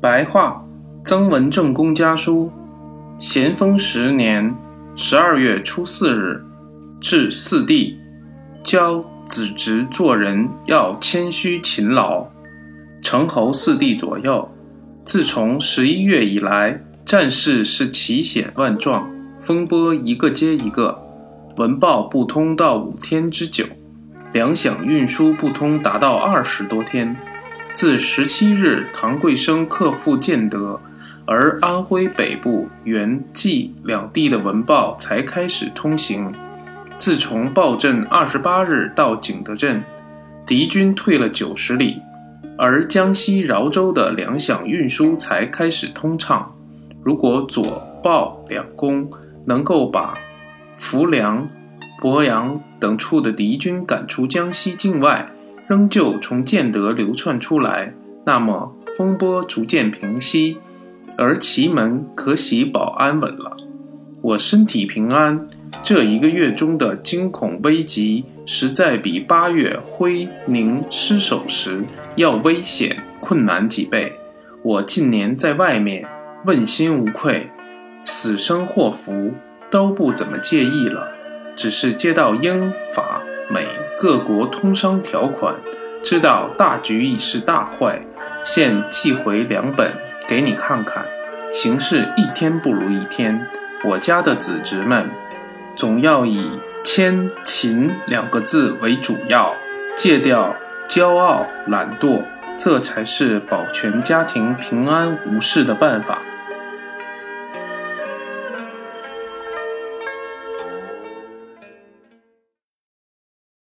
白话，曾文正公家书，咸丰十年十二月初四日，至四弟，教子侄做人要谦虚勤劳。成侯四弟左右，自从十一月以来，战事是奇险万状，风波一个接一个，文报不通到五天之久，粮饷运输不通达到二十多天。自十七日，唐贵生克复建德，而安徽北部原冀两地的文报才开始通行。自从报镇二十八日到景德镇，敌军退了九十里，而江西饶州的粮饷运输才开始通畅。如果左鲍两公能够把浮梁、鄱阳等处的敌军赶出江西境外，仍旧从建德流窜出来，那么风波逐渐平息，而祁门可喜保安稳了。我身体平安，这一个月中的惊恐危急，实在比八月辉宁失守时要危险困难几倍。我近年在外面问心无愧，死生祸福都不怎么介意了，只是接到英法美。各国通商条款，知道大局已是大坏，现寄回两本给你看看。形势一天不如一天，我家的子侄们总要以谦勤两个字为主要，戒掉骄傲懒惰，这才是保全家庭平安无事的办法。